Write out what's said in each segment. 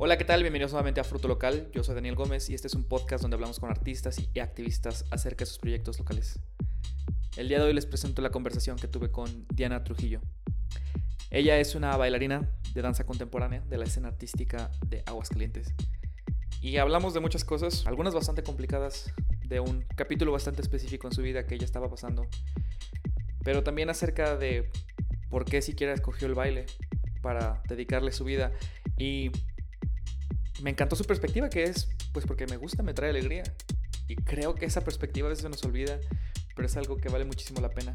Hola, ¿qué tal? Bienvenidos nuevamente a Fruto Local. Yo soy Daniel Gómez y este es un podcast donde hablamos con artistas y activistas acerca de sus proyectos locales. El día de hoy les presento la conversación que tuve con Diana Trujillo. Ella es una bailarina de danza contemporánea de la escena artística de Aguascalientes. Y hablamos de muchas cosas, algunas bastante complicadas, de un capítulo bastante específico en su vida que ella estaba pasando, pero también acerca de por qué siquiera escogió el baile para dedicarle su vida. Y me encantó su perspectiva, que es, pues porque me gusta, me trae alegría. Y creo que esa perspectiva a veces se nos olvida, pero es algo que vale muchísimo la pena.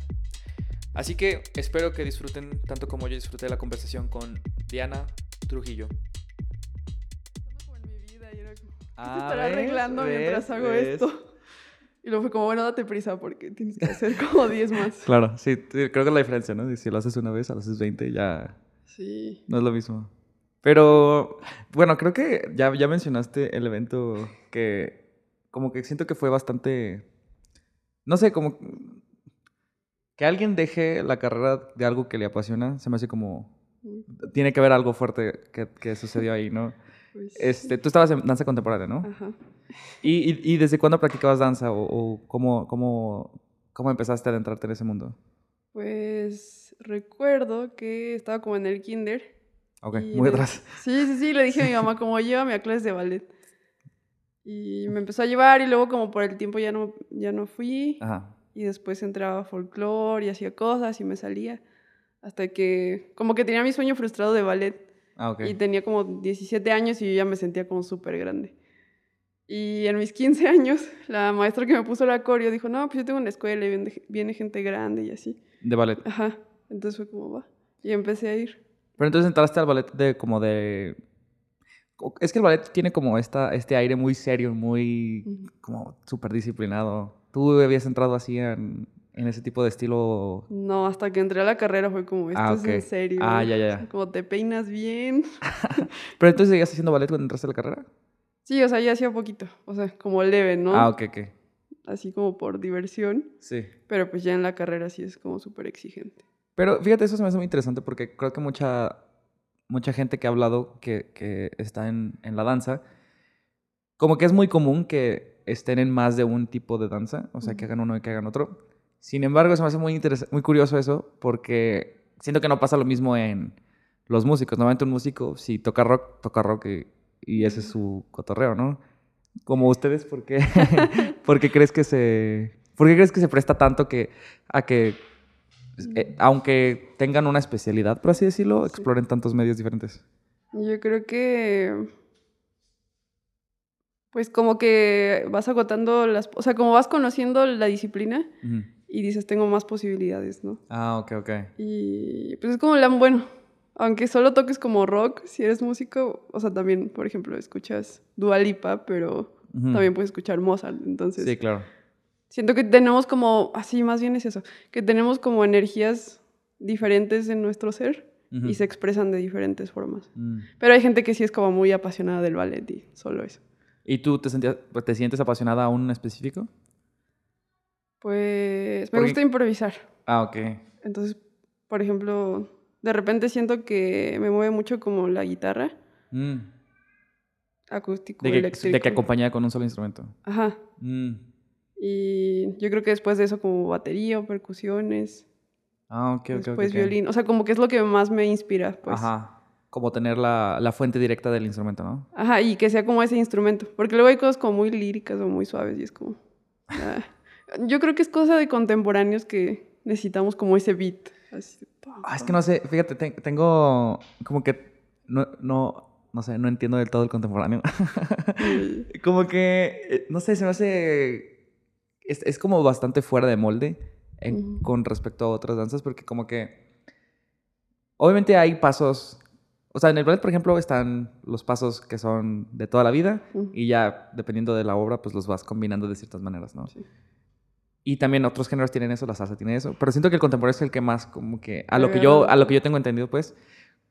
Así que espero que disfruten tanto como yo disfruté la conversación con Diana Trujillo. Como en mi vida, y era como, ¿qué te Ah, estará ¿ves? arreglando mientras ¿Ves? hago ¿Ves? esto? Y luego fue como, bueno, date prisa porque tienes que hacer como 10 más. Claro, sí, creo que es la diferencia, ¿no? Si lo haces una vez, a lo haces 20, ya Sí. no es lo mismo. Pero, bueno, creo que ya, ya mencionaste el evento que como que siento que fue bastante, no sé, como que alguien deje la carrera de algo que le apasiona, se me hace como, tiene que haber algo fuerte que, que sucedió ahí, ¿no? Pues, Este, tú estabas en danza contemporánea, ¿no? Ajá. ¿Y, y, y desde cuándo practicabas danza o, o cómo, cómo, cómo empezaste a adentrarte en ese mundo? Pues recuerdo que estaba como en el kinder. Ok, y muy le- atrás. Sí, sí, sí, le dije a mi mamá como llévame a clases de ballet. Y me empezó a llevar y luego como por el tiempo ya no, ya no fui. Ajá. Y después entraba a folclore y hacía cosas y me salía. Hasta que como que tenía mi sueño frustrado de ballet. Ah, ok. Y tenía como 17 años y yo ya me sentía como súper grande. Y en mis 15 años, la maestra que me puso la coreo dijo, no, pues yo tengo una escuela y viene, viene gente grande y así. De ballet. Ajá. Entonces fue como, va. Y empecé a ir. Pero entonces entraste al ballet de como de... o- Es que el ballet tiene como esta, este aire muy serio, muy como súper disciplinado. ¿Tú habías entrado así en, en ese tipo de estilo? No, hasta que entré a la carrera fue como, esto Ah, es en serio. Ah, ya, ya, ya. Como te peinas bien. Pero entonces seguías haciendo ballet cuando entraste a la carrera? Sí, o sea, ya hacía poquito. O sea, como leve, ¿no? Ah, ok, ok. Así como por diversión. Sí. Pero pues ya en la carrera sí es como súper exigente. Pero fíjate, eso se me hace muy interesante porque creo que mucha, mucha gente que ha hablado que, que está en, en la danza, como que es muy común que estén en más de un tipo de danza, o sea, que hagan uno y que hagan otro. Sin embargo, se me hace muy, muy curioso eso porque siento que no pasa lo mismo en los músicos. Normalmente un músico, si toca rock, toca rock y, y ese es su cotorreo, ¿no? Como ustedes, ¿por qué, ¿por qué crees que se... ¿Por qué crees que se presta tanto que, a que eh, aunque tengan una especialidad, por así decirlo, Sí. exploren tantos medios diferentes. Yo creo que. Pues como que vas agotando las. O sea, como vas conociendo la disciplina y dices, tengo más posibilidades, ¿no? Ah, ok, ok. Y pues es como la. Bueno, aunque solo toques como rock, si eres músico, o sea, también, por ejemplo, escuchas Dua Lipa, pero también puedes escuchar Mozart. Entonces, Sí, claro. Siento que tenemos como. Así, más bien es eso. Que tenemos como energías diferentes en nuestro ser y se expresan de diferentes formas. Mm. Pero hay gente que sí es como muy apasionada del ballet y solo eso. ¿Y tú te, sentías, te sientes apasionada a un específico? Pues me Porque- gusta improvisar. Ah, ok. Entonces, por ejemplo, de repente siento que me mueve mucho como la guitarra, Mm. acústico, De, que, eléctrico. de que acompañada con un solo instrumento. Ajá. Mm. Y yo creo que después de eso como batería o percusiones, Ah, ok, ok. después violín. O sea, como que es lo que más me inspira, pues. Ajá. Como tener la, la fuente directa del instrumento, ¿no? Ajá, y que sea como ese instrumento. Porque luego hay cosas como muy líricas o muy suaves y es como... ah. Yo creo que es cosa de contemporáneos que necesitamos como ese beat. Así, pam, Ah, es que no sé, fíjate, te- tengo como que no, no, no sé, no entiendo del todo el contemporáneo. Como que, eh, no sé, se me hace, es, es como bastante fuera de molde en- con respecto a otras danzas, porque como que, obviamente hay pasos, o sea, en el ballet, por ejemplo, están los pasos que son de toda la vida Ujú. y ya, dependiendo de la obra, pues los vas combinando de ciertas maneras, ¿no? Sí. Y también otros géneros tienen eso, la salsa tiene eso. Pero siento que el contemporáneo es el que más, como que, a lo que yo, a lo que yo tengo entendido, pues,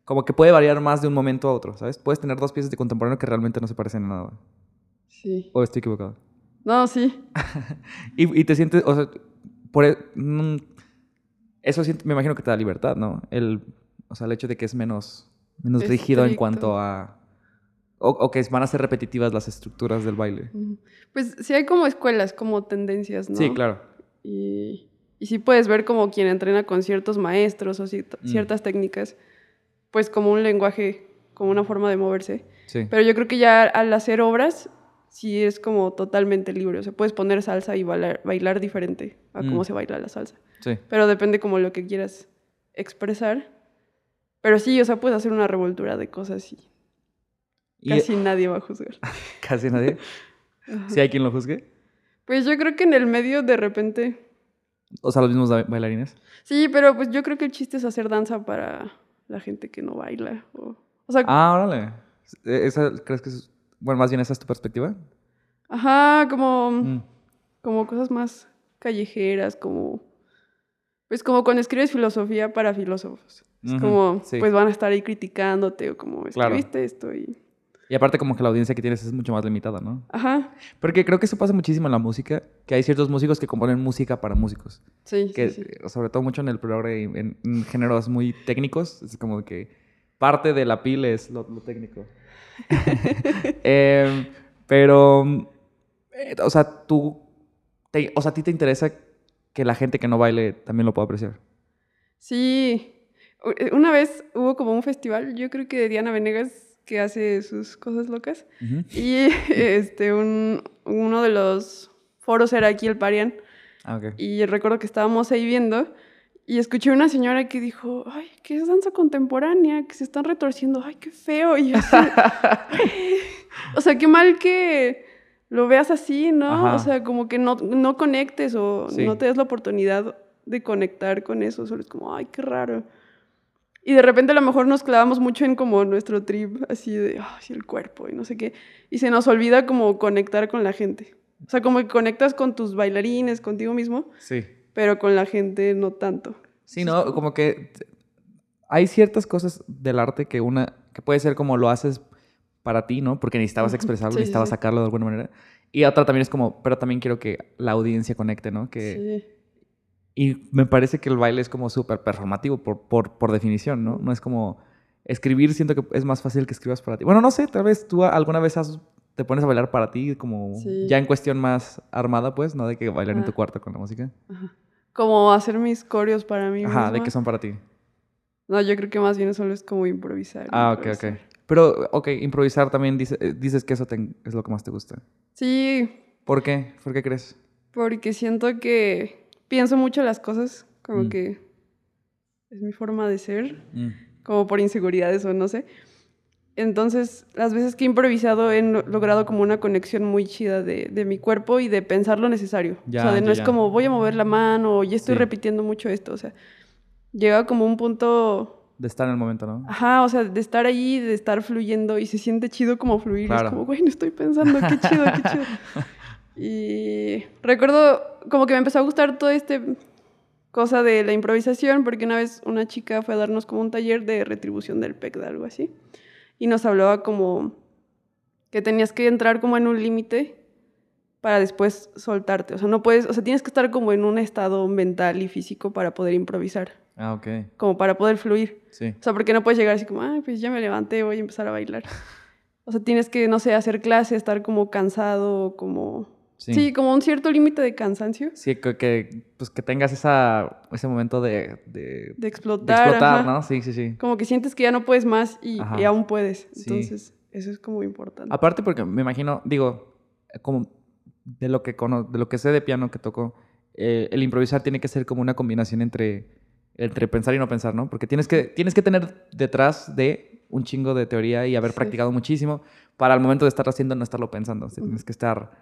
como que puede variar más de un momento a otro, ¿sabes? Puedes tener dos piezas de contemporáneo que realmente no se parecen en nada. Sí. ¿O estoy equivocado? No, sí. Y, y te sientes, o sea, por, e- mm, eso me imagino que te da libertad, ¿no? El, o sea, el hecho de que es menos, menos rígido en cuanto a... O, o que van a ser repetitivas las estructuras del baile. Pues sí hay como escuelas, como tendencias, ¿no? Sí, claro. Y, y sí puedes ver como quien entrena con ciertos maestros o Mm. ciertas técnicas, pues como un lenguaje, como una forma de moverse. Sí. Pero yo creo que ya al hacer obras, sí es como totalmente libre. O sea, puedes poner salsa y bailar, bailar diferente a cómo Mm. se baila la salsa. sí. Pero depende como lo que quieras expresar. Pero sí, o sea, puedes hacer una revoltura de cosas y Y casi nadie va a juzgar. casi nadie. Si hay quien lo juzgue. Pues yo creo que en el medio de repente... O sea, los mismos ba- bailarines. Sí, pero pues yo creo que el chiste es hacer danza para la gente que no baila. O, o sea, Ah, órale. E- ¿Esa, ¿Crees que es... Bueno, más bien esa es tu perspectiva? ajá, como... Mm. como cosas más callejeras, como pues como cuando escribes filosofía para filósofos. Es como sí. pues van a estar ahí criticándote o como Claro. escribiste esto y Y aparte como que la audiencia que tienes es mucho más limitada, ¿no? ajá, Porque creo que eso pasa muchísimo en la música, que hay ciertos músicos que componen música para músicos. sí, Que sí, sí. eh, sobre todo mucho en el progre, en, en géneros muy técnicos, es como que parte de la pila es lo, lo técnico. Em, pero, eh, o sea, tú, te- o sea, a ti te interesa que la gente que no baile también lo pueda apreciar. Sí. Eh, Una vez hubo como un festival, yo creo que de Diana Venegas que hace sus cosas locas y este un, uno de los foros era aquí el Parian Ah. Y recuerdo que estábamos ahí viendo y escuché una señora que dijo, ay, ¿qué es danza contemporánea? Que se están retorciendo, ay, qué feo. Y yo así, o sea, qué mal que lo veas así, ¿no? Ajá. O sea, como que no, no conectes o Sí. no te des la oportunidad de conectar con eso. Solo es como, ay, qué raro. Y de repente a lo mejor nos clavamos mucho en como nuestro trip, así de, ay, el cuerpo y no sé qué. Y se nos olvida como conectar con la gente. O sea, como que conectas con tus bailarines, contigo mismo, Sí. Pero con la gente no tanto. Sí, ¿no? Como que hay ciertas cosas del arte que una, que puede ser como lo haces para ti, ¿no? Porque necesitabas expresarlo, Sí, necesitabas sí. sacarlo de alguna manera. Y otra también es como, pero también quiero que la audiencia conecte, ¿no? Que, Sí. Y me parece que el baile es como súper performativo por, por, por definición, ¿no? No es como escribir, siento que es más fácil que escribas para ti. Bueno, no sé, tal vez tú alguna vez has- te pones a bailar para ti, como Sí. ya en cuestión más armada, pues, ¿no? De que bailar en tu cuarto con la música. Ajá. Como hacer mis coreos para mí Ajá, de que son para ti. No, yo creo que más bien solo es como improvisar. Ah, ok, ok. improvisar. Pero, ok, improvisar también dice- eh, dices que eso te- es lo que más te gusta. Sí, ¿Por qué? ¿Por qué crees? porque siento que pienso mucho las cosas, como Mm. que es mi forma de ser. como por inseguridades o no sé. Entonces, las veces que he improvisado he logrado como una conexión muy chida de, de mi cuerpo y de pensar lo necesario. Ya, o sea, de no ya, es ya. como voy a mover la mano o ya estoy Sí. repitiendo mucho esto. O sea, llega como un punto, De estar en el momento, ¿no? ajá, o sea, de estar ahí, de estar fluyendo y se siente chido como fluir. Claro. Es como, güey, no estoy pensando, qué chido, qué chido. Y recuerdo como que me empezó a gustar todo este cosa de la improvisación, porque una vez una chica fue a darnos como un taller de retribución del PEC, de algo así, y nos hablaba como que tenías que entrar como en un límite para después soltarte, o sea, no puedes, o sea, tienes que estar como en un estado mental y físico para poder improvisar, Ah, ok. como para poder fluir. Sí. O sea, porque no puedes llegar así como, ah, pues ya me levanté, voy a empezar a bailar. O sea, tienes que, no sé, hacer clase, estar como cansado, como... Sí. Sí, como un cierto límite de cansancio, Sí, que, que, pues que tengas esa, ese momento de, de, de de explotar. explotar, ajá. ¿no? Sí, sí, sí. Como que sientes que ya no puedes más y, y aún puedes. Sí. Entonces, eso es como importante. Aparte porque me imagino, digo, como de lo que, cono- de lo que sé de piano que toco, eh, el improvisar tiene que ser como una combinación entre, entre pensar y no pensar, ¿no? Porque tienes que, tienes que tener detrás de un chingo de teoría y haber Sí. practicado muchísimo para al momento de estar haciendo no estarlo pensando. O sea. Tienes que estar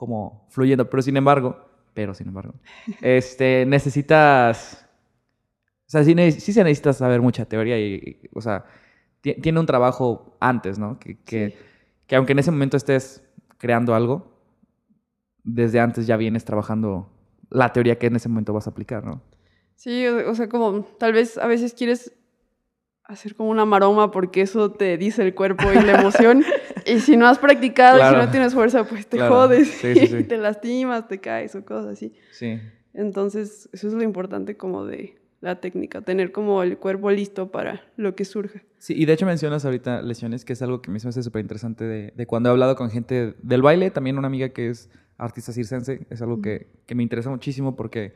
como fluyendo. Pero sin embargo, pero sin embargo, este, necesitas... O sea, sí, se necesita saber mucha teoría y, y, o sea, ti- tiene un trabajo antes, ¿no? Que, que, Sí. que aunque en ese momento estés creando algo, desde antes ya vienes trabajando la teoría que en ese momento vas a aplicar, ¿no? Sí, o, o sea, como tal vez a veces quieres hacer como una maroma porque eso te dice el cuerpo y la emoción. Y si no has practicado y si no tienes fuerza, pues te Claro. jodes. Sí, sí, sí. te lastimas, te caes o cosas así. Sí. Entonces, eso es lo importante como de la técnica, tener como el cuerpo listo para lo que surja. Sí, y de hecho mencionas ahorita lesiones, que es algo que me hace súper interesante de, de cuando he hablado con gente del baile, también una amiga que es artista circense, es algo que, que me interesa muchísimo porque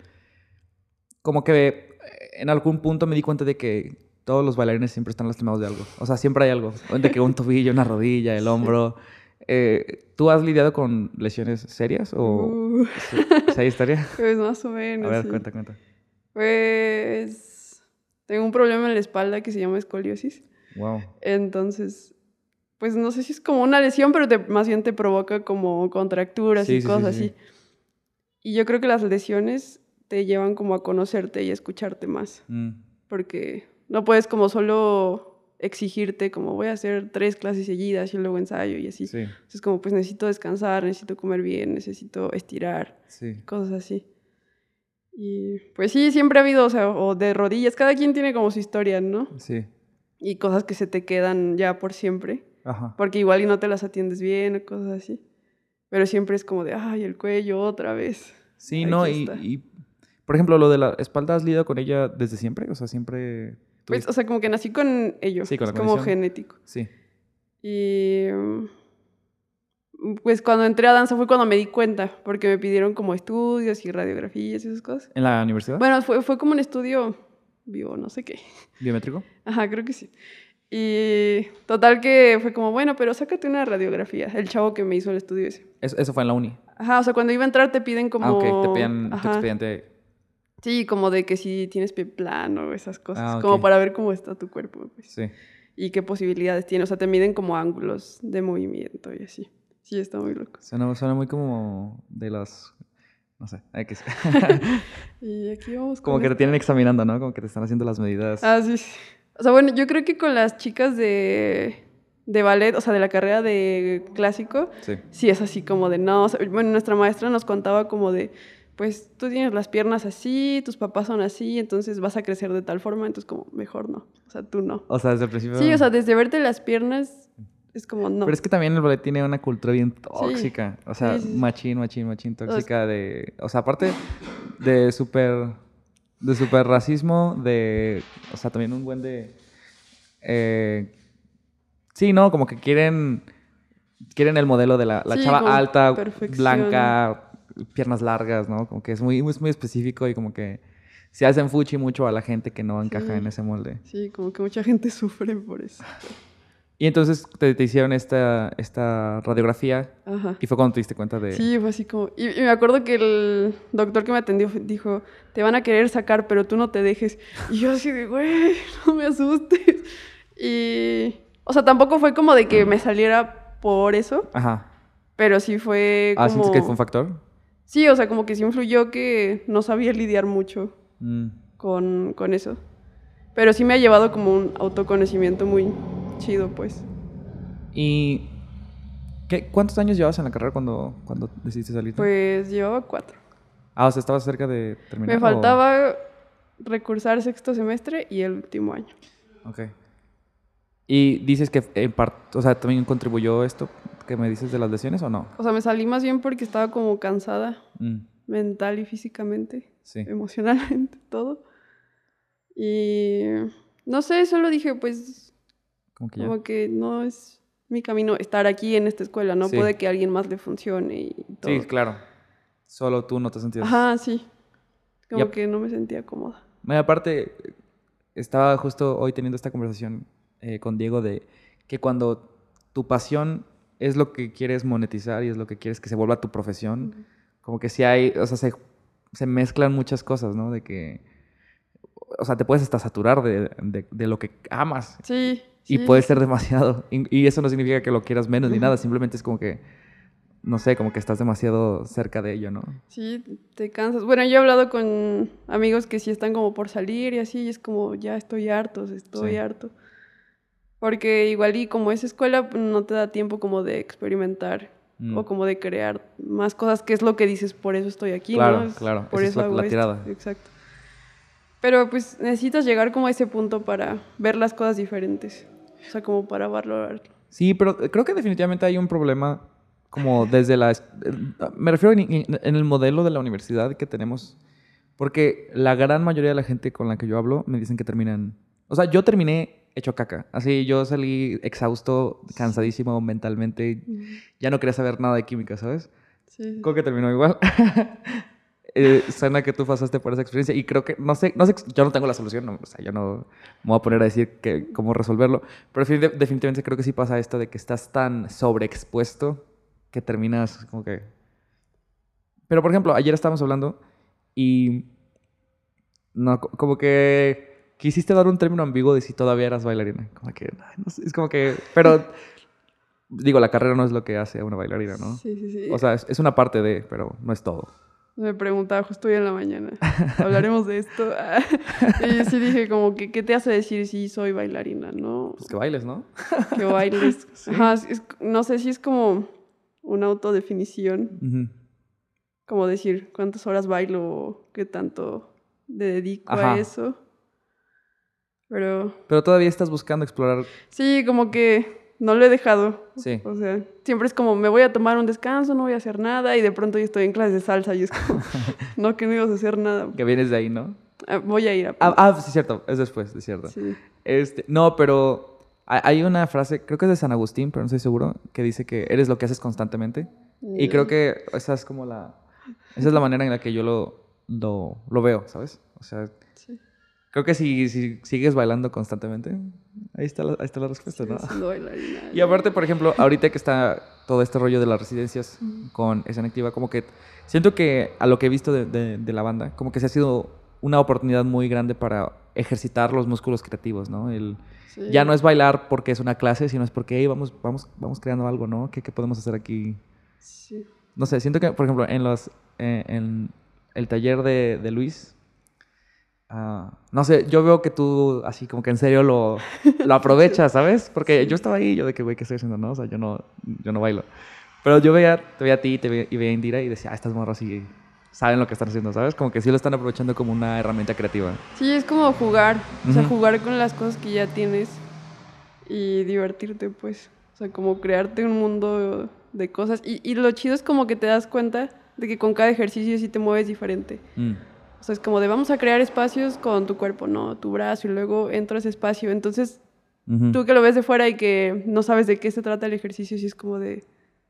como que en algún punto me di cuenta de que todos los bailarines siempre están lastimados de algo. O sea, siempre hay algo. De que un tobillo, una rodilla, el hombro. Eh, ¿Tú has lidiado con lesiones serias o Uh, esa historia? pues más o menos. A ver, sí. cuenta, cuenta. Pues tengo un problema en la espalda que se llama escoliosis. Wow. Entonces, pues no sé si es como una lesión, pero te, más bien te provoca como contracturas Sí, y cosas sí, sí. así. Y yo creo que las lesiones te llevan como a conocerte y a escucharte más, Mm, porque no puedes como solo exigirte como voy a hacer tres clases seguidas y luego ensayo y así. sí, Entonces como pues necesito descansar, necesito comer bien, necesito estirar, sí. cosas así. Y pues sí, siempre ha habido, o sea, o de rodillas, cada quien tiene como su historia, ¿no? Sí. Y cosas que se te quedan ya por siempre. Ajá. Porque igual y no te las atiendes bien o cosas así. Pero siempre es como de, ay, el cuello otra vez. Sí, Aquí no, y, por ejemplo, lo de la espalda, ¿has lidiado con ella desde siempre? O sea, siempre... Pues, o sea, como que nací con ello. Sí, con la es como genético. Sí. Y pues cuando entré a danza fue cuando me di cuenta, porque me pidieron como estudios y radiografías y esas cosas. ¿En la universidad? Bueno, fue, fue como un estudio vivo, no sé qué. ¿Biométrico? Ajá, creo que sí. Y total que fue como, bueno, pero sácate una radiografía. El chavo que me hizo el estudio ese. Eso, eso fue en la uni. Ajá, o sea, cuando iba a entrar te piden como... Ah, ok. Te tu Ajá. expediente. Sí, como de que si tienes pie plano, esas cosas. Ah. Como para ver cómo está tu cuerpo, pues. Sí. Y qué posibilidades tiene. O sea, te miden como ángulos de movimiento y así. Sí, está muy loco. Suena, suena muy como de las... No sé. X. Y aquí vamos como que te tienen examinando, ¿no? Como que te están haciendo las medidas. Ah, sí, sí. O sea, bueno, yo creo que con las chicas de, de ballet, o sea, de la carrera de clásico, Sí. sí es así como de no. o sea, bueno, nuestra maestra nos contaba como de, pues tú tienes las piernas así, tus papás son así, entonces vas a crecer de tal forma, entonces como mejor no. O sea, tú no. O sea, desde el principio... Sí, o sea, desde verte las piernas es como no. Pero es que también el ballet tiene una cultura bien tóxica. O sea, Sí, sí, sí. machín, machín, machín tóxica de... O sea, aparte de súper... De súper racismo, de... O sea, también un buen de... eh, sí, ¿no? Como que quieren... Quieren el modelo de la, la chava alta, blanca, piernas largas, ¿no? Como que es muy, muy, muy específico y como que se hacen fuchi mucho a la gente que no encaja Sí. en ese molde. Sí, como que mucha gente sufre por eso. Y entonces te, te hicieron esta, esta radiografía Ajá. y fue cuando te diste cuenta de... Sí, fue así como... Y, y me acuerdo que el doctor que me atendió dijo, te van a querer sacar, pero tú no te dejes. Y yo así de, güey, no me asustes. Y... O sea, tampoco fue como de que me saliera por eso, Ajá. pero sí fue como... Ah, ¿sientes que fue un factor? Sí, o sea, como que sí influyó que no sabía lidiar mucho Mm. con, con eso. Pero sí me ha llevado como un autoconocimiento muy chido, pues. ¿Y qué, cuántos años llevabas en la carrera cuando, cuando decidiste salir? Pues llevaba cuatro. Ah, o sea, estabas cerca de terminar. Me o- faltaba recursar sexto semestre y el último año. Ok. Y dices que en parte, o sea, también contribuyó esto que me dices de las lesiones o no? O sea, me salí más bien porque estaba como cansada Mm, mental y físicamente, sí. emocionalmente, todo. Y no sé, solo dije, pues, Como que ya. como que no es mi camino estar aquí en esta escuela, no Sí. puede que a alguien más le funcione y todo. Sí, claro. Solo tú no te sentías. Ajá, sí. Como Yep. que no me sentía cómoda. Bueno, aparte, estaba justo hoy teniendo esta conversación eh, con Diego de que cuando tu pasión es lo que quieres monetizar y es lo que quieres que se vuelva tu profesión, como que sí hay, o sea, se, se mezclan muchas cosas, ¿no? De que, o sea, te puedes hasta saturar de, de- de lo que amas Sí. y sí, puede ser demasiado. Y, y eso no significa que lo quieras menos ni Ujú. nada, simplemente es como que, no sé, como que estás demasiado cerca de ello, ¿no? Sí, te cansas. Bueno, yo he hablado con amigos que sí están como por salir y así, y es como, ya estoy harto, estoy Sí. harto. Porque igual y como es escuela, no te da tiempo como de experimentar Mm. o como de crear más cosas, que es lo que dices, por eso estoy aquí, Claro, ¿no? Es- claro, Por esa es eso la- hago la esto. tirada. Exacto. Pero pues necesitas llegar como a ese punto para ver las cosas diferentes. O sea, como para valorarlo. Sí, pero creo que definitivamente hay un problema como desde la... es- Me refiero en- en el modelo de la universidad que tenemos Porque la gran mayoría de la gente con la que yo hablo me dicen que terminan... O sea, yo terminé hecho caca. Así, yo salí exhausto, cansadísimo mentalmente. Ya no quería saber nada de química, ¿sabes? Sí. Creo que terminó igual. eh, Sana, que tú pasaste por esa experiencia y creo que, no sé, no sé, yo no tengo la solución, no, o sea, yo no me voy a poner a decir que, cómo resolverlo, pero defini- definitivamente creo que sí pasa esto de que estás tan sobreexpuesto que terminas como que... Pero, por ejemplo, ayer estábamos hablando y... No, co- como que quisiste dar un término ambiguo de si todavía eras bailarina. Como que, ay, no sé, es como que... Pero, digo, la carrera no es lo que hace a una bailarina, ¿no? Sí, sí, sí. O sea, es, es una parte de, pero no es todo. Me preguntaba justo hoy en la mañana, hablaremos de esto. y yo sí dije como que, ¿qué te hace decir si soy bailarina, no? Pues que bailes, ¿no? Que bailes. Ajá, es- no sé si es como una autodefinición, Ujú. como decir cuántas horas bailo qué tanto le dedico Ajá. a eso. Pero Pero todavía estás buscando explorar. sí, como que no lo he dejado. Sí. O sea, siempre es como, me voy a tomar un descanso, no voy a hacer nada, y de pronto yo estoy en clases de salsa y es como, no, que no ibas a hacer nada. Que vienes de ahí, ¿no? Ah, voy a ir a... Ah, ah, sí, cierto. Es después, es cierto. Sí. Este, no, pero hay hay una frase, creo que es de San Agustín, pero no estoy seguro, que dice que eres lo que haces constantemente. Y creo que esa es como la... Esa es la manera en la que yo lo, lo, lo veo, ¿sabes? O sea, Sí. Creo que si, si sigues bailando constantemente, ahí está la, ahí está la respuesta, ¿no? Y aparte, por ejemplo, ahorita que está todo este rollo de las residencias con escena activa, como que siento que a lo que he visto de, de- de la banda, como que se ha sido una oportunidad muy grande para ejercitar los músculos creativos, ¿no? El, Sí. Ya no es bailar porque es una clase, sino es porque hey, vamos, vamos, vamos creando algo, ¿no? ¿Qué, qué podemos hacer aquí? Sí. No sé, siento que, por ejemplo, en, los, eh, en el taller de, de Luis, ah, no sé, yo veo que tú así como que en serio lo, lo aprovechas, ¿sabes? Porque yo estaba ahí, yo de que, güey, ¿qué estoy haciendo? No, o sea, yo no, yo no bailo. Pero yo veía, te veía a ti te veía, y veía a Indira y decía, ah, estas morras sí saben lo que están haciendo, ¿sabes? Como que sí lo están aprovechando como una herramienta creativa. Sí, es como jugar, o sea, jugar con las cosas que ya tienes y divertirte, pues. O sea, como crearte un mundo de cosas. Y, y lo chido es como que te das cuenta de que con cada ejercicio sí te mueves diferente. Mm. O sea, es como de vamos a crear espacios con tu cuerpo, ¿no? Tu brazo y luego entra ese espacio. Entonces, Ujú. tú que lo ves de fuera y que no sabes de qué se trata el ejercicio, sí es como de...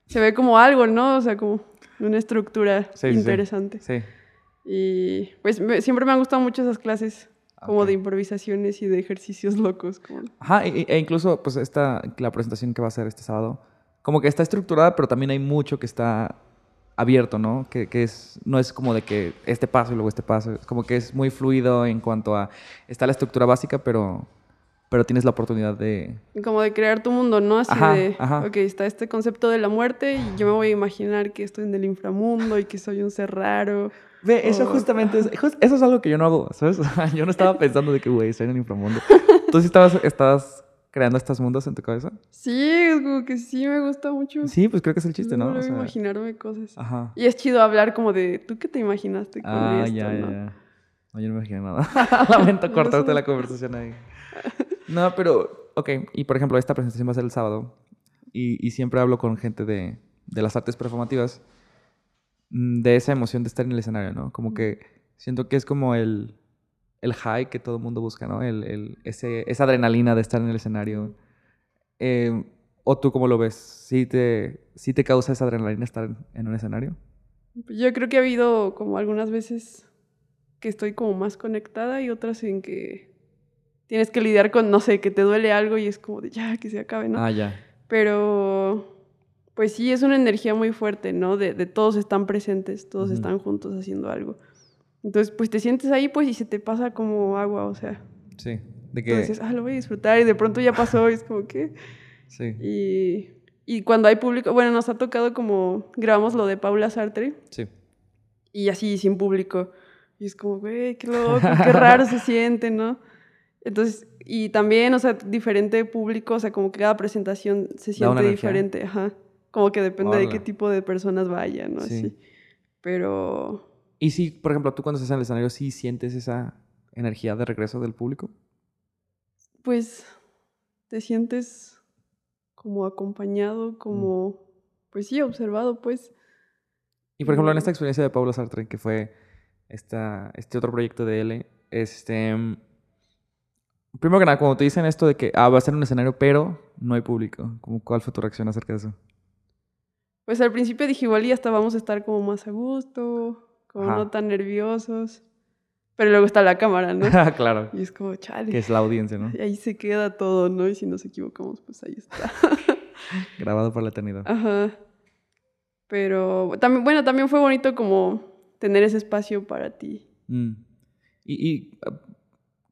Se ve como algo, ¿no? O sea, como una estructura Sí, sí, sí. interesante. Sí. Y pues me- siempre me han gustado mucho esas clases, como Ok. de improvisaciones y de ejercicios locos. Como... Ajá, e, e incluso pues esta, la presentación que va a ser este sábado, como que está estructurada, pero también hay mucho que está abierto, ¿no? Que, que es, no es como de que este paso y luego este paso, es como que es muy fluido en cuanto a, está la estructura básica, pero, pero tienes la oportunidad de... Como de crear tu mundo, ¿no? Así Ajá, de, ajá. ok, está este concepto de la muerte y yo me voy a imaginar que estoy en el inframundo y que soy un ser raro. Ve, eso justamente es, eso es algo que yo no hago, ¿sabes? Yo no estaba pensando de que, güey, estoy en el inframundo. ¿Tú sí estabas, estabas creando estos mundos en tu cabeza? Sí, es como que sí me gusta mucho. Sí, pues creo que es el chiste, ¿no? Luego O sea, imaginarme cosas. Ajá. Y es chido hablar como de, ¿tú qué te imaginaste con Ah, esto? ya, no? ya. No, yo no me imaginé nada. Lamento cortarte la conversación ahí. No, pero, ok. Y por ejemplo, esta presentación va a ser el sábado. Y, y siempre hablo con gente de, de las artes performativas. mm, De esa emoción de estar en el escenario, ¿no? Como que siento que es como el, el high que todo el mundo busca, ¿no? El, el- ese, esa adrenalina de estar en el escenario. Eh, ¿O tú cómo lo ves? ¿Sí te, sí te causa esa adrenalina estar en, en un escenario? Yo creo que ha habido como algunas veces que estoy como más conectada y otras en que tienes que lidiar con, no sé, que te duele algo y es como de ya, que se acabe, ¿no? Ah, ya. Pero, pues sí, es una energía muy fuerte, ¿no? De, de todos están presentes, todos están juntos haciendo algo. Entonces, pues te sientes ahí, pues, y se te pasa como agua, o sea. Sí. De que... Entonces, ah, lo voy a disfrutar y de pronto ya pasó y es como que... Sí. Y, y cuando hay público, bueno, nos ha tocado como, grabamos lo de Paula Sartre Sí. y así sin público. Y es como, güey, qué loco, qué raro se siente, ¿no? Entonces, y también, o sea, diferente público, o sea, como que cada presentación se siente diferente, ajá. Como que depende de qué tipo de personas vayan, ¿no? Sí. Así. Pero, Y si, por ejemplo, tú cuando estás en el escenario, sí sientes esa energía de regreso del público. pues, te sientes como acompañado, como, pues sí, observado, pues. Y por ejemplo, en esta Mm. experiencia de Pablo Sartre, que fue esta, este otro proyecto de L. Este, primero que nada, cuando te dicen esto de que ah, va a ser un escenario, pero no hay público, como, ¿cuál fue tu reacción acerca de eso? Pues al principio dije, igual y hasta vamos a estar como más a gusto, como Ajá. no tan nerviosos. Pero luego está la cámara, ¿no? claro, Y es como, chale. que es la audiencia, ¿no? Y ahí se queda todo, ¿no? Y si nos equivocamos, pues ahí está. Grabado por la eternidad. Ajá. Pero también, bueno, también fue bonito como tener ese espacio para ti. Mm. Y, y,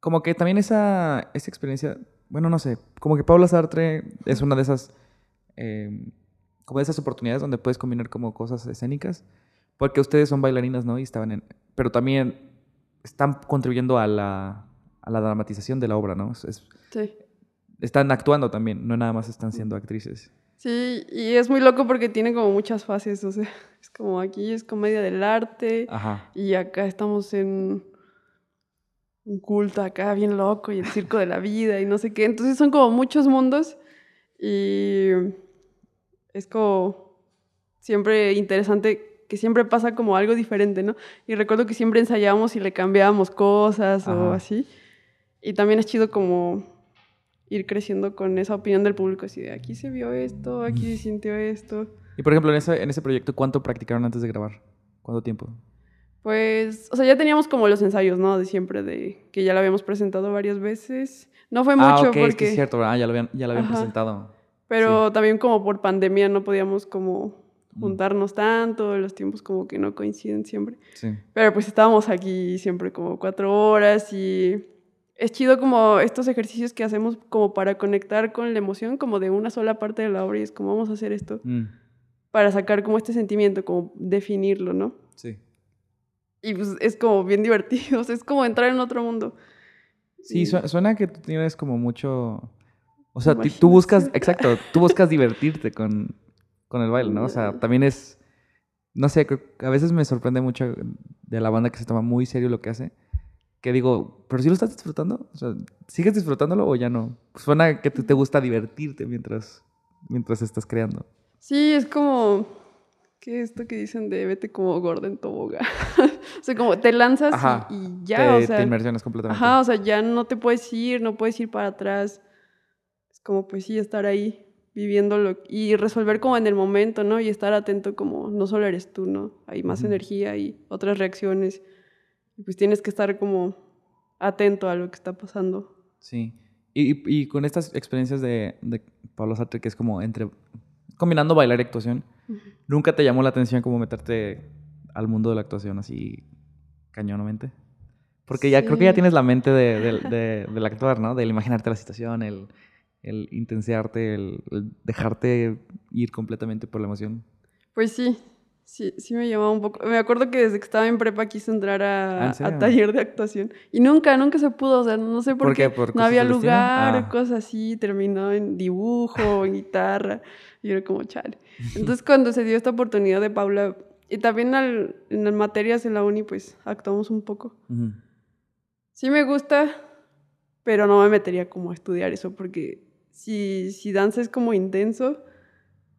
como que también esa, esa experiencia, bueno, no sé, como que Paula Sartre es una de esas, eh, como de esas oportunidades donde puedes combinar como cosas escénicas, porque ustedes son bailarinas, ¿no? Y estaban en, pero también están contribuyendo a la, a la dramatización de la obra, ¿no? Es- Sí. están actuando también, no nada más están siendo actrices. Sí, y es muy loco porque tiene como muchas fases, o sea, es como aquí es comedia del arte Ajá. y acá estamos en un culto acá bien loco y el circo de la vida y no sé qué. Entonces son como muchos mundos y es como siempre interesante que siempre pasa como algo diferente, ¿no? Y recuerdo que siempre ensayábamos y le cambiábamos cosas o Ajá. así. Y también es chido como ir creciendo con esa opinión del público, así de aquí se vio esto, aquí se sintió esto. Y por ejemplo, en ese, en ese proyecto, ¿cuánto practicaron antes de grabar? ¿Cuánto tiempo? Pues, o sea, ya teníamos como los ensayos, ¿no? De siempre, de que ya lo habíamos presentado varias veces. No fue mucho ah, ok, es porque... que es cierto, ah, ya lo habían, ya lo habían Ajá. presentado. Pero también como por pandemia no podíamos como Mm. Juntarnos tanto, los tiempos como que no coinciden siempre. Sí. Pero pues estábamos aquí siempre como cuatro horas y es chido como estos ejercicios que hacemos como para conectar con la emoción como de una sola parte de la obra y es como vamos a hacer esto Mm, para sacar como este sentimiento, como definirlo, ¿no? sí. Y pues es como bien divertido, o sea, es como entrar en otro mundo. Sí, Y- suena que tú tienes como mucho... O sea, tú buscas, exacto, tú buscas divertirte con, con el baile, ¿no? O sea, también es... No sé, a veces me sorprende mucho de la banda que se toma muy serio lo que hace. Que digo, ¿pero si lo estás disfrutando? O sea, ¿sigues disfrutándolo o ya no? Pues suena que te, te gusta divertirte mientras, mientras estás creando. Sí, es como, ¿qué es esto que dicen de vete como gorda en tobogán? o sea, como te lanzas y- Ajá, y, ya, te, o te inmersiones completamente. ajá, o sea, ya no te puedes ir, no puedes ir para atrás. Es como, pues sí, estar ahí viviéndolo y resolver como en el momento, ¿no? Y estar atento como, no solo eres tú, ¿no? Hay más energía y otras reacciones. Y pues tienes que estar como atento a lo que está pasando. Sí. Y, y con estas experiencias de, de Pablo Sartre, que es como entre... Combinando bailar y actuación, ¿nunca te llamó la atención como meterte al mundo de la actuación así cañonamente? Porque ya creo que ya tienes la mente de, del- de- del actuar, ¿no? Del imaginarte la situación, el, el intensearte, el, el dejarte ir completamente por la emoción. Pues sí, sí, sí me llamaba un poco. Me acuerdo que desde que estaba en prepa quise entrar ¿Ah, a, en a taller de actuación. Y nunca, nunca se pudo, o sea, no sé por, ¿Por qué. qué? ¿Por no había lugar, Ah. cosas así, terminó en dibujo, en guitarra. Y era como chale. Entonces cuando se dio esta oportunidad de Paula, y también al- en las materias en la uni, pues actuamos un poco. Sí me gusta, pero no me metería como a estudiar eso, porque si, si danza es como intenso,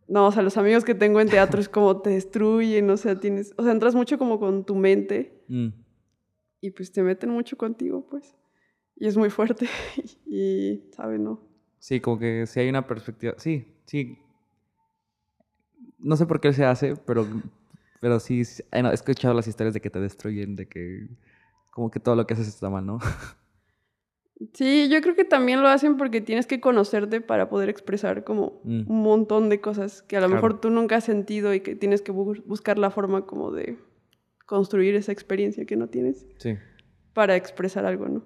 no, o sea, los amigos que tengo en teatro es como te destruyen, o sea, tienes, o sea, entras mucho como con tu mente Mm. y pues te meten mucho contigo, pues. Y es muy fuerte y, ¿sabe? No. Sí, como que si hay una perspectiva. Sí, sí. No sé por qué se hace, pero, pero sí, sí, no, he escuchado las historias de que te destruyen, de que como que todo lo que haces está mal, ¿no? Sí, yo creo que también lo hacen porque tienes que conocerte para poder expresar como Mm. un montón de cosas que a lo Claro. mejor tú nunca has sentido y que tienes que bu- buscar la forma como de construir esa experiencia que no tienes Sí. para expresar algo, ¿no?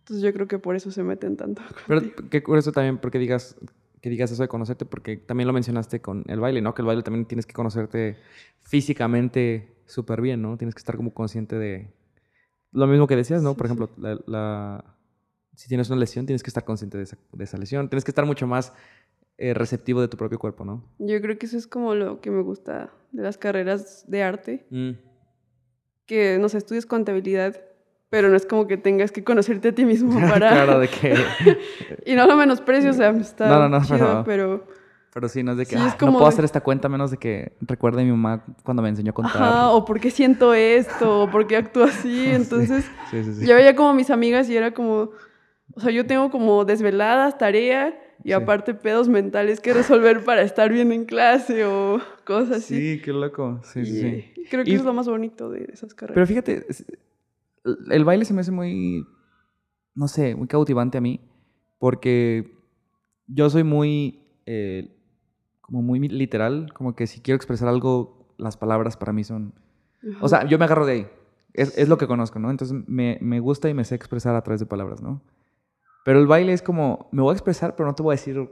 Entonces yo creo que por eso se meten tanto. Pero qué curioso también porque digas, que digas eso de conocerte, porque también lo mencionaste con el baile, ¿no? Que el baile también tienes que conocerte físicamente súper bien, ¿no? Tienes que estar como consciente de... Lo mismo que decías, ¿no? Sí, Por sí. ejemplo, la, la- si tienes una lesión, tienes que estar consciente de esa, de esa lesión. Tienes que estar mucho más eh, receptivo de tu propio cuerpo, ¿no? Yo creo que eso es como lo que me gusta de las carreras de arte, Mm. que no sé, estudias contabilidad, pero no es como que tengas que conocerte a ti mismo para... claro, de que... Y no lo menosprecio, o sea, está No, no, no, chido, pero- pero Pero sí, no es de que Sí, es "Ah, como no puedo de- hacer esta cuenta a menos de que recuerde a mi mamá cuando me enseñó a contar. Ajá, o por qué siento esto, o por qué actúo así. Entonces, Sí, sí, sí. yo veía como mis amigas y era como, o sea, yo tengo como desveladas, tarea y Sí. aparte pedos mentales que resolver para estar bien en clase o cosas así. Sí, qué loco. Sí, sí, creo que Y- eso es lo más bonito de esas carreras. Pero fíjate, el baile se me hace muy, no sé, muy cautivante a mí, porque yo soy muy, eh, como muy literal, como que si quiero expresar algo, las palabras para mí son... O sea, yo me agarro de ahí. Es, es lo que conozco, ¿no? Entonces me, me gusta y me sé expresar a través de palabras, ¿no? Pero el baile es como, me voy a expresar, pero no te voy a decir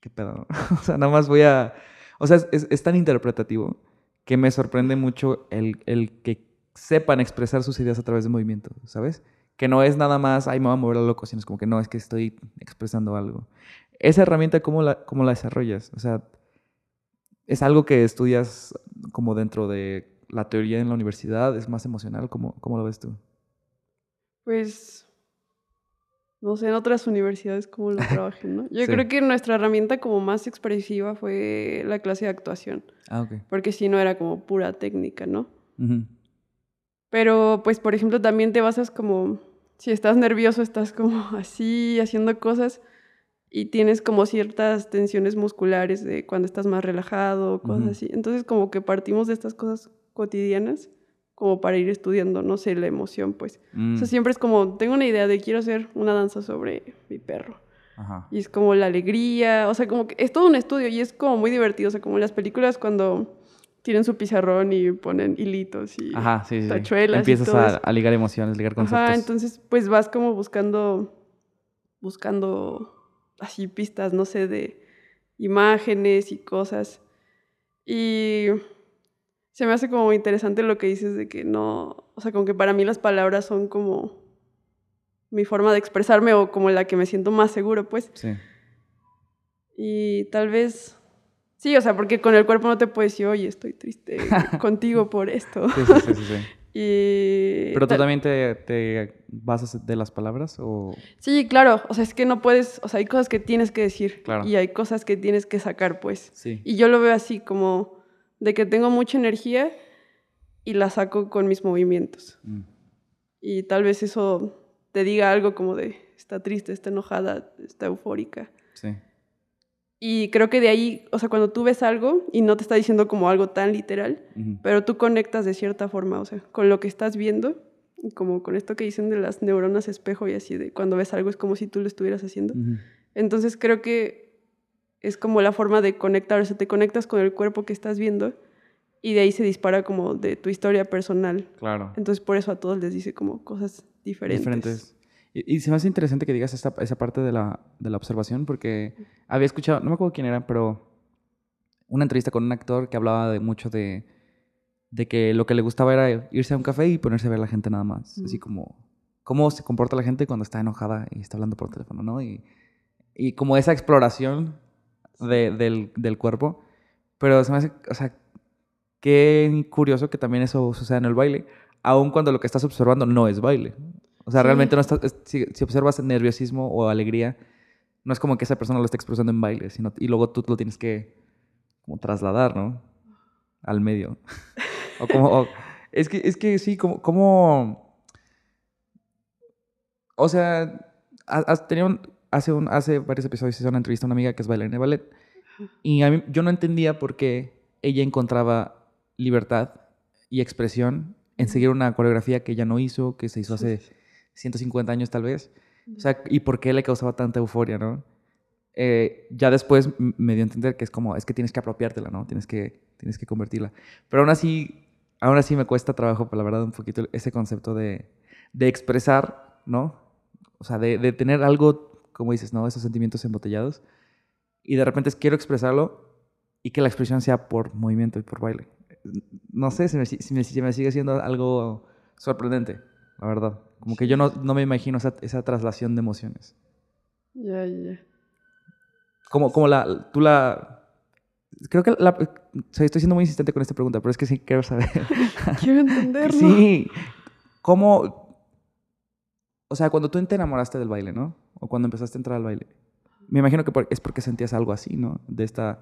qué pedo. O sea, nada más voy a... O sea, es, tan interpretativo que me sorprende mucho el, el que sepan expresar sus ideas a través de movimiento, ¿sabes? Que no es nada más, ay, me voy a mover a lo loco, sino es como que no, es que estoy expresando algo. Esa herramienta, ¿cómo la, cómo la desarrollas? O sea, ¿es algo que estudias como dentro de la teoría en la universidad? ¿Es más emocional? ¿Cómo, cómo lo ves tú? Pues, no sé, en otras universidades cómo lo trabajen, ¿no? Yo Sí. creo que nuestra herramienta como más expresiva fue la clase de actuación, Ah, ok. porque si no era como pura técnica, ¿no? Pero, pues, por ejemplo, también te basas como, si estás nervioso, estás como así, haciendo cosas y tienes como ciertas tensiones musculares de cuando estás más relajado, cosas así. Entonces, como que partimos de estas cosas cotidianas como para ir estudiando, no sé, la emoción, pues. O Mm, sea, siempre es como, tengo una idea de quiero hacer una danza sobre mi perro. Ajá. Y es como la alegría, o sea, como que es todo un estudio y es como muy divertido, o sea, como en las películas cuando tienen su pizarrón y ponen hilitos y... Ajá, sí, sí, tachuelas y Empiezas todo a, a ligar emociones, ligar conceptos. Ajá, entonces pues vas como buscando, buscando así pistas, no sé, de imágenes y cosas. Y se me hace como interesante lo que dices de que no, o sea, como que para mí las palabras son como mi forma de expresarme o como la que me siento más seguro, pues. Sí. Y tal vez, sí, o sea, porque con el cuerpo no te puedes decir, oye, estoy triste contigo por esto. Sí, sí, sí, sí, sí. Y ¿Pero tú también te, te basas de las palabras o...? Sí, claro, o sea, es que no puedes, o sea, hay cosas que tienes que decir Claro. y hay cosas que tienes que sacar, pues. Sí. Y yo lo veo así como de que tengo mucha energía y la saco con mis movimientos. Mm. Y tal vez eso te diga algo como de está triste, está enojada, está eufórica. Sí. Y creo que de ahí, o sea, cuando tú ves algo y no te está diciendo como algo tan literal, pero tú conectas de cierta forma, o sea, con lo que estás viendo, y como con esto que dicen de las neuronas espejo y así, de cuando ves algo es como si tú lo estuvieras haciendo. Entonces creo que es como la forma de conectar, o sea, te conectas con el cuerpo que estás viendo y de ahí se dispara como de tu historia personal. Claro. Entonces por eso a todos les dice como cosas diferentes. Diferentes. Y, y se me hace interesante que digas esta, esa parte de la, de la observación porque había escuchado, no me acuerdo quién era, pero una entrevista con un actor que hablaba de mucho de, de que lo que le gustaba era irse a un café y ponerse a ver a la gente nada más. Así Ujú. como cómo se comporta la gente cuando está enojada y está hablando por teléfono, ¿no? Y, y como esa exploración de- del, del cuerpo. Pero se me hace, o sea, qué curioso que también eso suceda en el baile, aun cuando lo que estás observando no es baile. O sea, Sí. realmente no estás, es- si, si observas nerviosismo o alegría, no es como que esa persona lo esté expresando en baile, sino, y luego tú lo tienes que como trasladar, ¿no? Al medio. o como, o- es, que, es que sí, como, como, o sea, ha- has tenido hace, un, hace varios episodios hice una entrevista a una amiga que es bailarina de ballet, y a mí, yo no entendía por qué ella encontraba libertad y expresión en seguir una coreografía que ella no hizo, que se hizo hace 150 años tal vez. O sea, ¿y por qué le causaba tanta euforia, no? Eh, ya después me dio a entender que es como, es que tienes que apropiártela, ¿no? Tienes que, tienes que convertirla. Pero aún así, aún así me cuesta trabajo, la verdad, un poquito ese concepto de, de expresar, ¿no? O sea, de, de tener algo, como dices, ¿no? Esos sentimientos embotellados. Y de repente es, quiero expresarlo y que la expresión sea por movimiento y por baile. No sé, se me, si- me, sigue siendo algo sorprendente, la verdad. Como que yo no, no me imagino esa, esa traslación de emociones. Ya, ya. Como, como la, tú la... Creo que la... o sea, estoy siendo muy insistente con esta pregunta, pero es que sí quiero saber. Quiero entenderlo. sí. ¿Cómo... O sea, cuando tú te enamoraste del baile, ¿no? O cuando empezaste a entrar al baile. Me imagino que es porque sentías algo así, ¿no? De esta,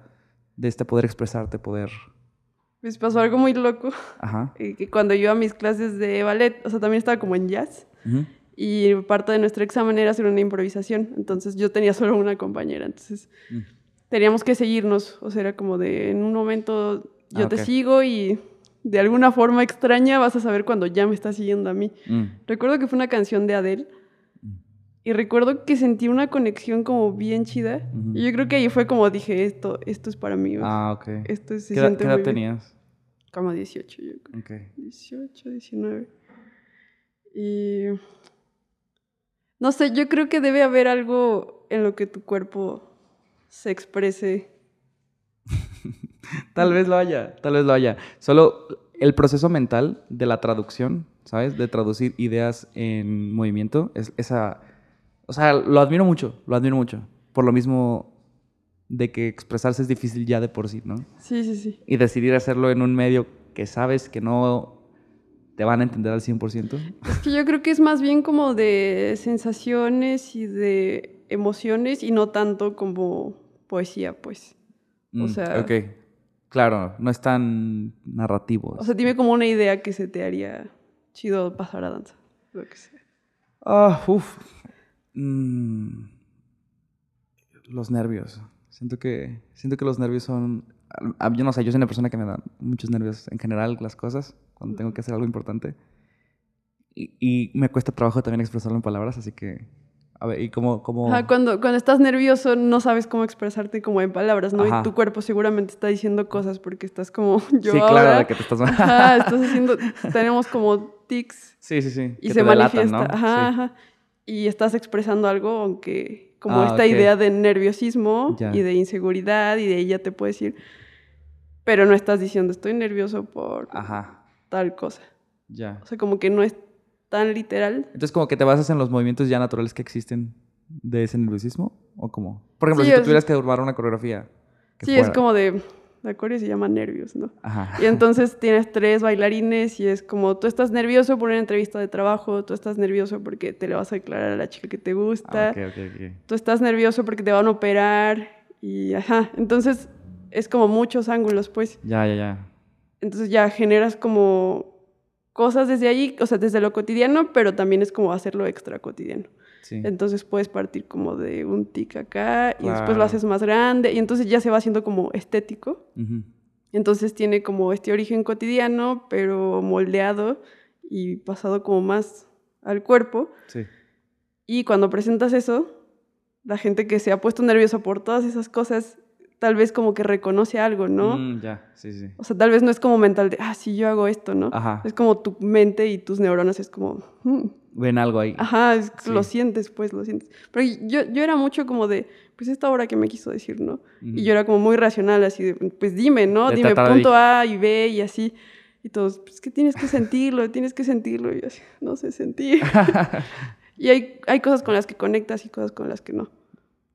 de este poder expresarte, poder... Pues pasó algo muy loco, Ajá. que cuando yo a mis clases de ballet, o sea, también estaba como en jazz, Ujú. y parte de nuestro examen era hacer una improvisación, entonces yo tenía solo una compañera, entonces Mm. teníamos que seguirnos, o sea, era como de, en un momento yo Ah, te ok. sigo y de alguna forma extraña vas a saber cuando ya me estás siguiendo a mí. Mm. Recuerdo que fue una canción de Adele. Y recuerdo que sentí una conexión como bien chida. Y yo creo que ahí fue como dije, esto, esto es para mí. Ah, ok. Esto se ¿Qué siente qué edad bien. tenías? Como 18, yo creo. Ok. 18, 19. Y... No sé, yo creo que debe haber algo en lo que tu cuerpo se exprese. Tal vez lo haya, tal vez lo haya. Solo el proceso mental de la traducción, ¿sabes? De traducir ideas en movimiento, es esa... O sea, lo admiro mucho, lo admiro mucho. Por lo mismo de que expresarse es difícil ya de por sí, ¿no? Sí, sí, sí. Y decidir hacerlo en un medio que sabes que no te van a entender al 100%. Es que yo creo que es más bien como de sensaciones y de emociones y no tanto como poesía, pues. O Mm, sea- Ok. Claro, no es tan narrativo. O sea, dime como una idea que se te haría chido pasar a danza. Lo que sea. Ah, uf. Mm, los nervios. Siento que, siento que los nervios son... ah, Yo no sé, yo soy una persona que me da muchos nervios en general las cosas, cuando tengo que hacer algo importante. Y, y me cuesta trabajo también expresarlo en palabras, así que... A ver, ¿y cómo...? cómo... Ajá, cuando, cuando estás nervioso no sabes cómo expresarte como en palabras, ¿no? Ajá. Y tu cuerpo seguramente está diciendo cosas porque estás como yo sí, ahora. claro, que te estás... Ajá, estás haciendo... tenemos como tics sí, sí, sí. y que se te delatan, manifiesta. ¿no? Ajá, Sí. ajá. Y estás expresando algo, aunque como Ah, esta idea de nerviosismo Ya. y de inseguridad y de ella te puedes decir, pero no estás diciendo estoy nervioso por Ajá, tal cosa. ya. O sea, como que no es tan literal. Entonces, como que te basas en los movimientos ya naturales que existen de ese nerviosismo, ¿o cómo? Por ejemplo, Sí, si tú tuvieras que armar una coreografía. que Sí, es como de... La coreo se llama nervios, ¿no? Ajá. Y entonces tienes tres bailarines y es como tú estás nervioso por una entrevista de trabajo, tú estás nervioso porque te le vas a declarar a la chica que te gusta, Ah, tú estás nervioso porque te van a operar y ajá, entonces es como muchos ángulos, pues. Ya, ya, ya. Entonces ya generas como cosas desde ahí, o sea, desde lo cotidiano, pero también es como hacerlo extra cotidiano. Sí. Entonces puedes partir como de un tic acá y después lo haces más grande y entonces ya se va haciendo como estético. Entonces tiene como este origen cotidiano, pero moldeado y pasado como más al cuerpo. Sí. Y cuando presentas eso, la gente que se ha puesto nerviosa por todas esas cosas, tal vez como que reconoce algo, ¿no? Mm, ya, sí, sí. O sea, tal vez no es como mental de, ah, sí, yo hago esto, ¿no? Ajá. Es como tu mente y tus neuronas, es como, "Hmm". Ven algo ahí. ajá, es- Sí. lo sientes, pues, lo sientes. Pero yo, yo era mucho como de, pues, esta obra que me quiso decir, ¿no? Ujú. Y yo era como muy racional, así de, pues dime, ¿no? De dime de punto A y B y así. Y todos, pues que tienes que sentirlo, tienes que sentirlo. Y yo así, no sé sentir. y hay, hay cosas con las que conectas y cosas con las que no.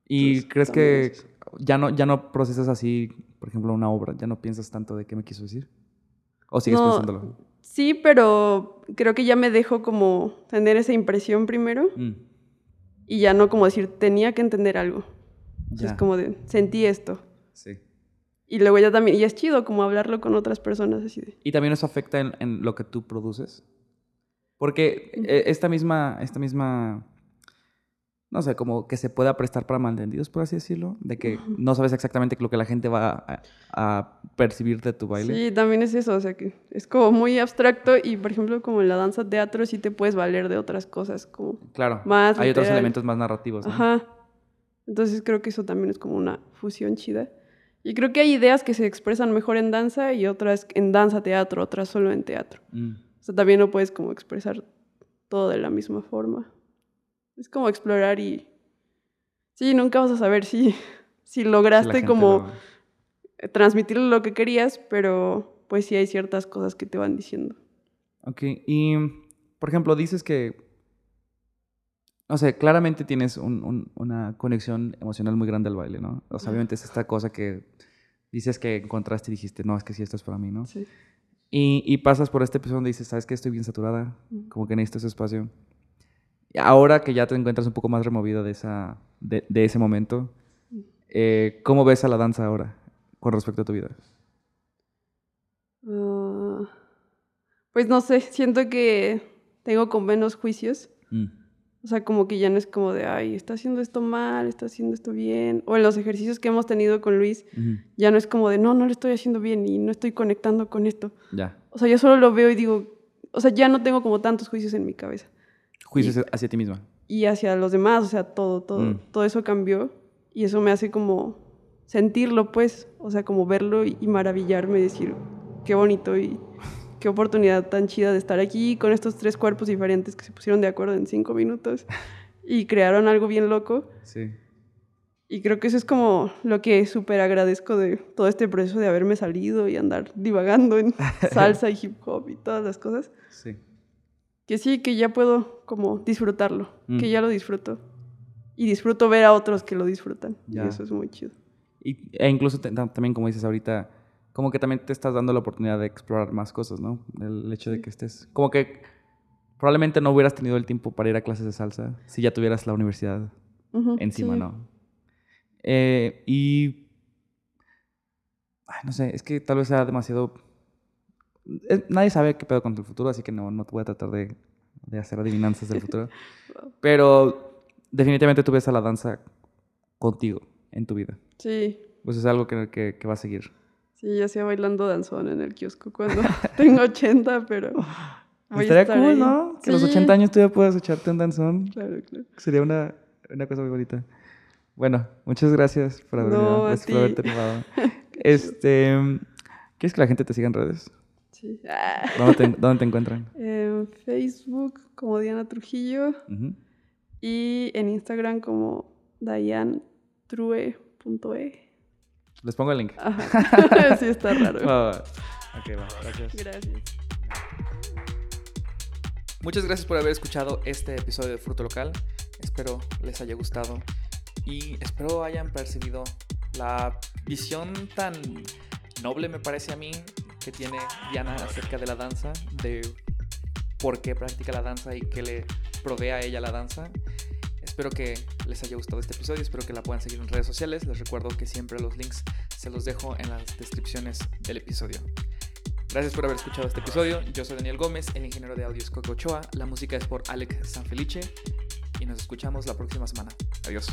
¿Y Entonces, crees que es- ya no, ya no procesas así, por ejemplo, una obra? ¿Ya no piensas tanto de qué me quiso decir? ¿O sigues No, pensándolo? Sí, pero creo que ya me dejo como tener esa impresión primero Mm, y ya no como decir, tenía que entender algo. Ya. Es como de, sentí esto. Sí. Y luego ya también, y es chido como hablarlo con otras personas así de... ¿Y también eso afecta en, en lo que tú produces? Porque eh, esta misma, esta misma, no sé, como que se pueda prestar para malentendidos, por así decirlo, de que no sabes exactamente lo que la gente va a, a percibir de tu baile. Sí, también es eso, o sea que es como muy abstracto y por ejemplo como en la danza teatro sí te puedes valer de otras cosas, como... Claro, Más hay otros elementos más narrativos. ¿no? Ajá. Entonces creo que eso también es como una fusión chida. Y creo que hay ideas que se expresan mejor en danza y otras en danza teatro, otras solo en teatro. Mm, O sea, también no puedes como expresar todo de la misma forma. Es como explorar y... Sí, nunca vas a saber si, si lograste como transmitir lo que querías, pero pues sí hay ciertas cosas que te van diciendo. Ok, y por ejemplo, dices que, no sé, claramente tienes un- un- una conexión emocional muy grande al baile, ¿no? O sea, obviamente es esta cosa que dices que encontraste y dijiste, no, es que sí, esto es para mí, ¿no? Sí. Y, y pasas por este episodio donde dices, ¿sabes qué? Estoy bien saturada, como que necesito ese espacio. Ahora que ya te encuentras un poco más removida de, esa, de, de ese momento, Eh, ¿Cómo ves a la danza ahora con respecto a tu vida? Ah, pues no sé, siento que tengo con menos juicios. Mm, O sea, como que ya no es como de, ay, está haciendo esto mal, está haciendo esto bien. O en los ejercicios que hemos tenido con Luis, ya no es como de, no, no lo estoy haciendo bien y no estoy conectando con esto. Ya. O sea, yo solo lo veo y digo, o sea, ya no tengo como tantos juicios en mi cabeza. Juicios hacia ti misma. Y hacia los demás, o sea, todo, todo, Mm. todo eso cambió. Y eso me hace como sentirlo, pues, o sea, como verlo y, y maravillarme y decir, qué bonito y qué oportunidad tan chida de estar aquí con estos tres cuerpos diferentes que se pusieron de acuerdo en cinco minutos y crearon algo bien loco. Sí. Y creo que eso es como lo que súper agradezco de todo este proceso de haberme salido y andar divagando en salsa y hip hop y todas las cosas. Sí. Que sí, que ya puedo como disfrutarlo, Mm. que ya lo disfruto. Y disfruto ver a otros que lo disfrutan. Ya. Y eso es muy chido. Y, e incluso te- también, como dices ahorita, como que también te estás dando la oportunidad de explorar más cosas, ¿no? El hecho de que estés... Como que probablemente no hubieras tenido el tiempo para ir a clases de salsa si ya tuvieras la universidad encima, sí. ¿no? Eh, y... Ay, no sé, es que tal vez sea demasiado... eh, nadie sabe qué pedo con el futuro, así que no, no te voy a tratar de, de hacer adivinanzas del futuro. Pero definitivamente tú ves a la danza contigo en tu vida. Sí, Pues es algo que, que- que va a seguir. sí, ya sea bailando danzón en el kiosco cuando tengo 80, pero voy a Estaría estar cool, ahí. ¿no? Que a los Sí, 80 años tú ya puedas echarte un danzón. Claro, claro. Sería una, una cosa muy bonita. Bueno, muchas gracias por haber No, a gracias por haberte animado. este, ¿Quieres que la gente te siga en redes? Sí. Ah. ¿Dónde te, dónde te encuentran? En Facebook como Diana Trujillo y en Instagram como diantrue.e. Les pongo el link. Ajá. sí, está raro. Ok, va. Gracias. Gracias. Muchas gracias por haber escuchado este episodio de Fruto Local. Espero les haya gustado y espero hayan percibido la visión tan noble, me parece a mí, que tiene Diana acerca de la danza, de por qué practica la danza y qué le provee a ella la danza. Espero que les haya gustado este episodio, espero que la puedan seguir en redes sociales. Les recuerdo que siempre los links se los dejo en las descripciones del episodio. Gracias por haber escuchado este episodio. Yo soy Daniel Gómez, el ingeniero de audio es Coco Ochoa. La música es por Alex Sanfelice y nos escuchamos la próxima semana. Adiós.